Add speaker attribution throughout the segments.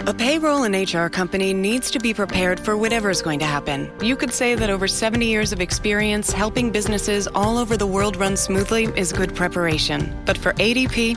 Speaker 1: A payroll and HR company needs to be prepared for whatever's going to happen. You could say that over 70 years of experience helping businesses all over the world run smoothly is good preparation. But for ADP,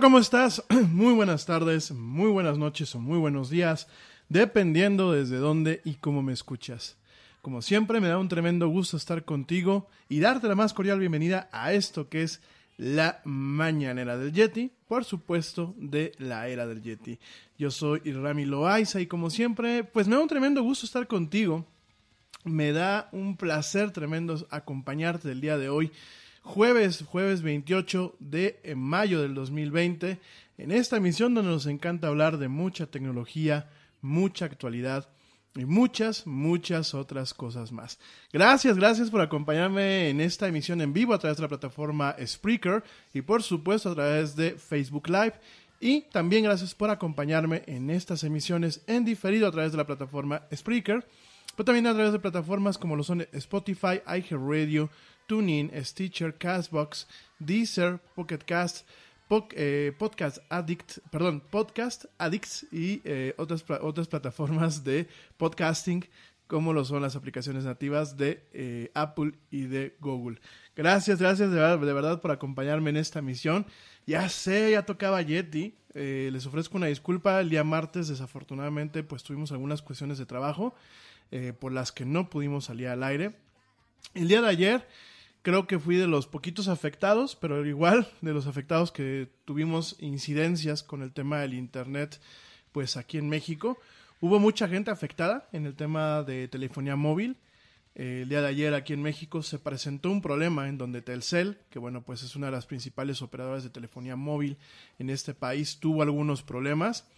Speaker 2: ¿Cómo estás? Muy buenas tardes, muy buenas noches o muy buenos días, dependiendo desde dónde y cómo me escuchas. Como siempre, me da un tremendo gusto estar contigo y darte la más cordial bienvenida a esto que es la mañanera del Yeti, por supuesto, de la era del Yeti. Yo soy Irami Loaiza y como siempre, pues me da un tremendo gusto estar contigo. Me da un placer tremendo acompañarte el día de hoy jueves, jueves 28 de mayo del 2020, en esta emisión donde nos encanta hablar de mucha tecnología, mucha actualidad y muchas, muchas otras cosas más. Gracias, gracias por acompañarme en esta emisión en vivo a través de la plataforma Spreaker y por supuesto a través de Facebook Live. Y también gracias por acompañarme en estas emisiones en diferido a través de la plataforma Spreaker, pero también a través de plataformas como lo son Spotify, iHeartRadio, TuneIn, Stitcher, Castbox, Deezer, Pocket Cast, eh, Podcast Addict, perdón, Podcast Addicts y eh, otras, otras plataformas de podcasting como lo son las aplicaciones nativas de eh, Apple y de Google. Gracias, gracias de verdad, de verdad por acompañarme en esta misión. Ya sé, ya tocaba Yeti. eh, les ofrezco una disculpa. El día martes, desafortunadamente, pues tuvimos algunas cuestiones de trabajo por las que no pudimos salir al aire. El día de ayer creo que fui de los poquitos afectados, pero igual de los afectados que tuvimos incidencias con el tema del Internet, pues aquí en México. Hubo mucha gente afectada en el tema de telefonía móvil. El día de ayer aquí en México se presentó un problema en donde Telcel, que bueno, pues es una de las principales operadoras de telefonía móvil en este país, tuvo algunos problemas.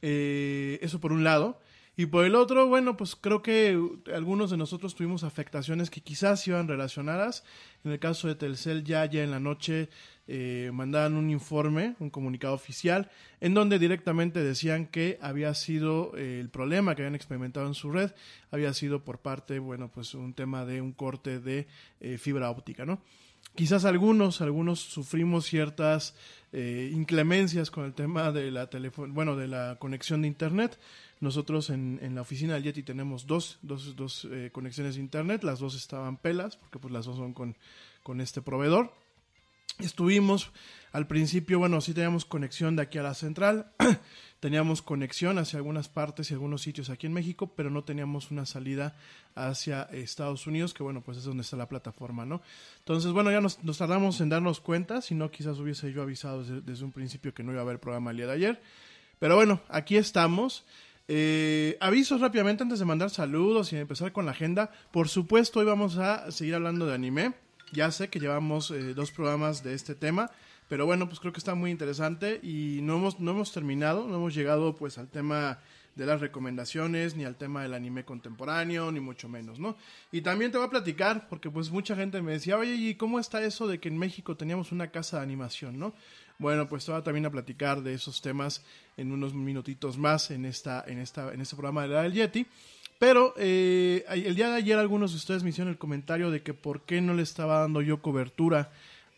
Speaker 2: Eh, eso por un lado. Y por el otro, bueno, pues creo que algunos de nosotros tuvimos afectaciones que quizás iban relacionadas. En el caso de Telcel, ya, ya en la noche eh, mandaban un informe, un comunicado oficial, en donde directamente decían que había sido eh, el problema que habían experimentado en su red, había sido por parte, bueno, pues un tema de un corte de eh, fibra óptica, ¿no? Quizás algunos, algunos sufrimos ciertas eh, inclemencias con el tema de la teléfono, bueno, de la conexión de internet. Nosotros en, en la oficina del Yeti tenemos dos, dos, dos eh, conexiones de internet, las dos estaban pelas, porque pues las dos son con, con este proveedor. Estuvimos al principio, bueno, sí teníamos conexión de aquí a la central, teníamos conexión hacia algunas partes y algunos sitios aquí en México, pero no teníamos una salida hacia Estados Unidos, que bueno, pues es donde está la plataforma, ¿no? Entonces, bueno, ya nos, tardamos en darnos cuenta, si no, quizás hubiese yo avisado desde, un principio que no iba a haber programa el día de ayer. Pero bueno, aquí estamos. Eh, avisos rápidamente antes de mandar saludos y empezar con la agenda. Por supuesto, hoy vamos a seguir hablando de anime. Ya sé que llevamos eh, dos programas de este tema, pero bueno, pues creo que está muy interesante y no hemos, no hemos terminado, no hemos llegado pues al tema de las recomendaciones, ni al tema del anime contemporáneo, ni mucho menos, ¿no? Y también te voy a platicar, porque pues mucha gente me decía, oye, ¿y cómo está eso de que en México teníamos una casa de animación, ¿no? Bueno, pues te voy a también a platicar de esos temas en unos minutitos más en, esta, en, esta, en este programa de la del Yeti. Pero eh, el día de ayer algunos de ustedes me hicieron el comentario de que por qué no le estaba dando yo cobertura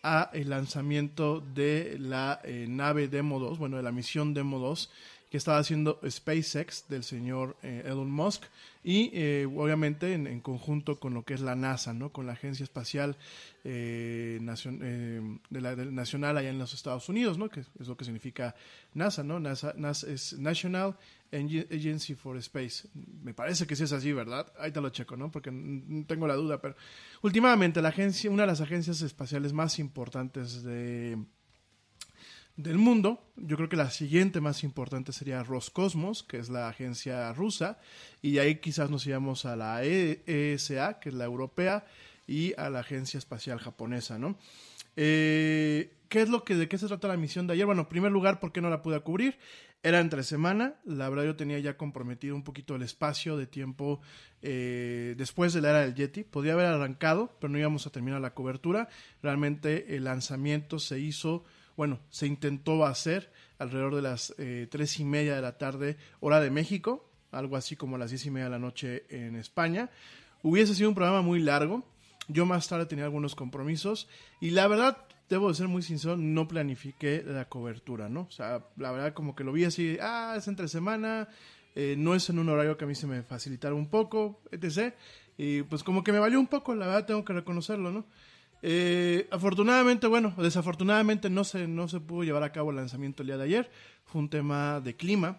Speaker 2: a el lanzamiento de la eh, nave Demo 2, bueno, de la misión Demo 2 que estaba haciendo SpaceX del señor eh, Elon Musk y eh, obviamente en, conjunto con lo que es la NASA, ¿no? con la Agencia Espacial eh, Nacional allá en los Estados Unidos, ¿no? que es lo que significa NASA, ¿no? NASA, es National Agency for Space. Me parece que sí es así, ¿verdad? Ahí te lo checo, ¿no? Porque tengo la duda, pero últimamente la agencia, una de las agencias espaciales más importantes de del mundo. Yo creo que la siguiente más importante sería Roscosmos, que es la agencia rusa, y ahí quizás nos íbamos a la E- ESA, que es la europea, y a la agencia espacial japonesa, ¿no? Eh, ¿Qué es lo que, de qué se trata la misión de ayer? Bueno, en primer lugar, ¿por qué no la pude cubrir? Era entre semana, la verdad yo tenía ya comprometido un poquito el espacio de tiempo eh, después de la era del Yeti. Podía haber arrancado, pero no íbamos a terminar la cobertura. Realmente el lanzamiento se hizo, bueno, se intentó hacer alrededor de las eh, tres y media de la tarde, hora de México, algo así como las diez y media de la noche en España. Hubiese sido un programa muy largo. Yo más tarde tenía algunos compromisos y la verdad, debo de ser muy sincero, no planifiqué la cobertura, ¿no? O sea, la verdad como que lo vi así, ah, es entre semana, eh, no es en un horario que a mí se me facilitara un poco, etc. Y pues como que me valió un poco, la verdad tengo que reconocerlo, ¿no? Eh, afortunadamente, bueno, desafortunadamente no se, no se pudo llevar a cabo el lanzamiento el día de ayer. Fue un tema de clima.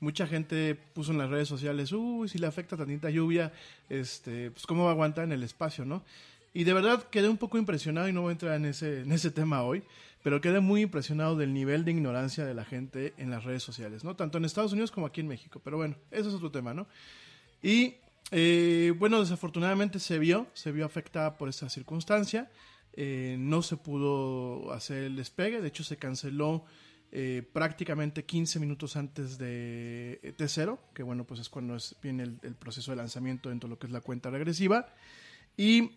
Speaker 2: Mucha gente puso en las redes sociales, uy, si le afecta tantita lluvia, este, pues cómo va a aguantar en el espacio, ¿no? Y de verdad quedé un poco impresionado y no voy a entrar en ese, en ese tema hoy, pero quedé muy impresionado del nivel de ignorancia de la gente en las redes sociales, ¿no? Tanto en Estados Unidos como aquí en México, pero bueno, eso es otro tema, ¿no? Y eh, bueno, desafortunadamente se vio, se vio afectada por esta circunstancia. Eh, no se pudo hacer el despegue, de hecho se canceló eh, prácticamente 15 minutos antes de T0, que bueno, pues es cuando es, viene el, proceso de lanzamiento dentro de lo que es la cuenta regresiva. Y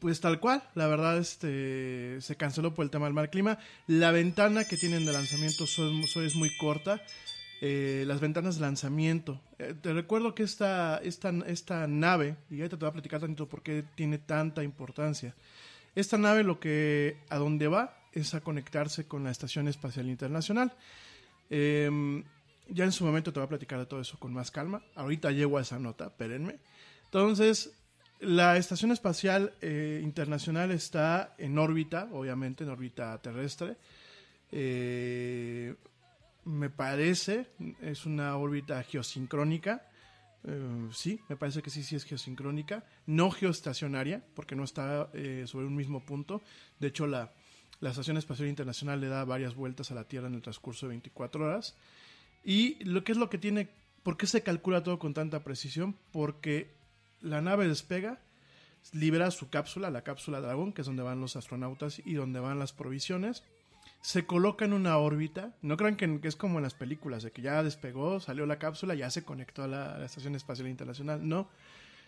Speaker 2: pues tal cual, la verdad este, se canceló por el tema del mal clima. La ventana que tienen de lanzamiento son, es muy corta. Eh, las ventanas de lanzamiento. Eh, te recuerdo que esta, esta, esta nave, y ahorita te voy a platicar tantito por qué tiene tanta importancia. Esta nave lo que a dónde va es a conectarse con la Estación Espacial Internacional. Eh, ya en su momento te voy a platicar de todo eso con más calma. Ahorita llego a esa nota, espérenme. Entonces, la Estación Espacial eh, Internacional está en órbita, obviamente, en órbita terrestre. Me parece, es una órbita geosincrónica. Uh, sí, me parece que sí, sí es geosincrónica. No geoestacionaria, porque no está eh, sobre un mismo punto. De hecho, la, la Estación Espacial Internacional le da varias vueltas a la Tierra en el transcurso de 24 horas. Y lo que es lo que tiene, ¿por qué se calcula todo con tanta precisión? Porque la nave despega, libera su cápsula, la cápsula Dragón, que es donde van los astronautas y donde van las provisiones se coloca en una órbita. No crean que, es como en las películas, de que ya despegó, salió la cápsula, ya se conectó a la, a la, Estación Espacial Internacional. No.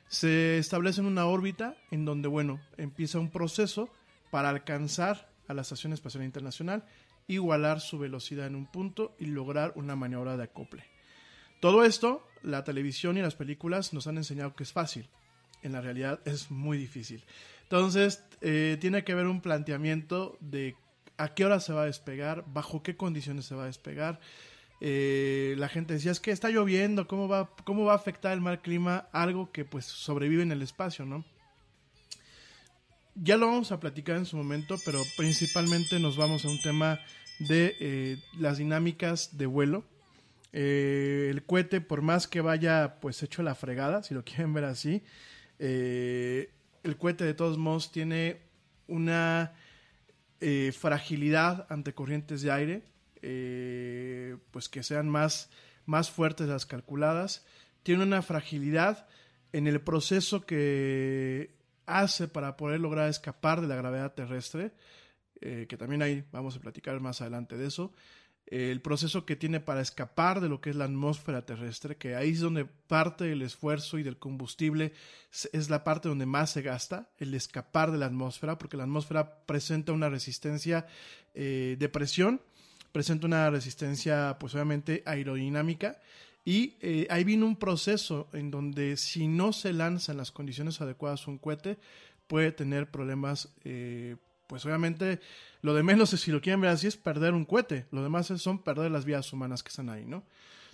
Speaker 2: Se establece en una órbita en donde, bueno, empieza un proceso para alcanzar a la Estación Espacial Internacional, igualar su velocidad en un punto y lograr una maniobra de acople. Todo esto, la televisión y las películas nos han enseñado que es fácil. En la realidad es muy difícil. Entonces, eh, tiene que haber un planteamiento de a qué hora se va a despegar, bajo qué condiciones se va a despegar. Eh, la gente decía, es que está lloviendo, ¿cómo va, ¿cómo va a afectar el mal clima algo que pues sobrevive en el espacio, ¿no? Ya lo vamos a platicar en su momento, pero principalmente nos vamos a un tema de eh, las dinámicas de vuelo. Eh, el cohete, por más que vaya pues hecho la fregada, si lo quieren ver así, el cohete de todos modos tiene una eh, fragilidad ante corrientes de aire, eh, pues que sean más, más fuertes las calculadas. Tiene una fragilidad en el proceso que hace para poder lograr escapar de la gravedad terrestre, eh, que también ahí vamos a platicar más adelante de eso. El proceso que tiene para escapar de lo que es la atmósfera terrestre, que ahí es donde parte del esfuerzo y del combustible es la parte donde más se gasta, el escapar de la atmósfera, porque la atmósfera presenta una resistencia eh, de presión, presenta una resistencia pues obviamente aerodinámica, y eh, ahí viene un proceso en donde si no se lanza en las condiciones adecuadas un cohete, puede tener problemas eh, pues obviamente lo de menos, si lo quieren ver así, es perder un cohete. Lo demás son perder las vidas humanas que están ahí, ¿no?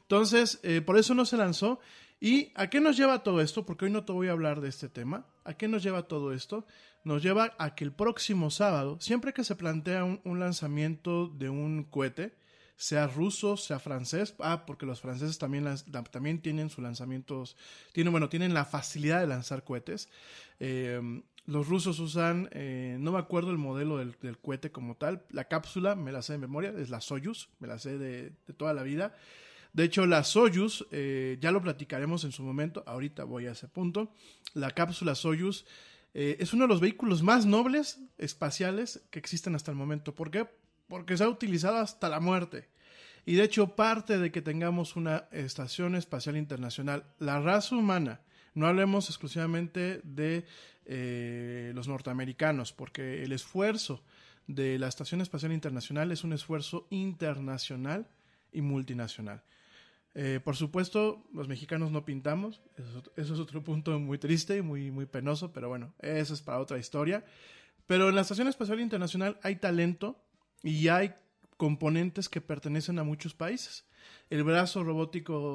Speaker 2: Entonces, eh, por eso no se lanzó. ¿Y a qué nos lleva todo esto? Porque hoy no te voy a hablar de este tema. ¿A qué nos lleva todo esto? Nos lleva a que el próximo sábado, siempre que se plantea un, lanzamiento de un cohete, sea ruso, sea francés, ah, porque los franceses también, también tienen sus lanzamientos, tienen, bueno, tienen la facilidad de lanzar cohetes. Eh, Los rusos usan, eh, no me acuerdo el modelo del, cohete como tal, la cápsula me la sé de memoria, es la Soyuz, me la sé de, de toda la vida. De hecho, la Soyuz, eh, ya lo platicaremos en su momento, ahorita voy a ese punto. La cápsula Soyuz eh, es uno de los vehículos más nobles espaciales que existen hasta el momento. ¿Por qué? Porque se ha utilizado hasta la muerte. Y de hecho, parte de que tengamos una estación espacial internacional, la raza humana, no hablemos exclusivamente de eh, los norteamericanos, porque el esfuerzo de la Estación Espacial Internacional es un esfuerzo internacional y multinacional. Eh, por supuesto, los mexicanos no pintamos, eso, eso, es otro punto muy triste y muy, muy penoso, pero bueno, eso es para otra historia. Pero en la Estación Espacial Internacional hay talento y hay componentes que pertenecen a muchos países. El brazo robótico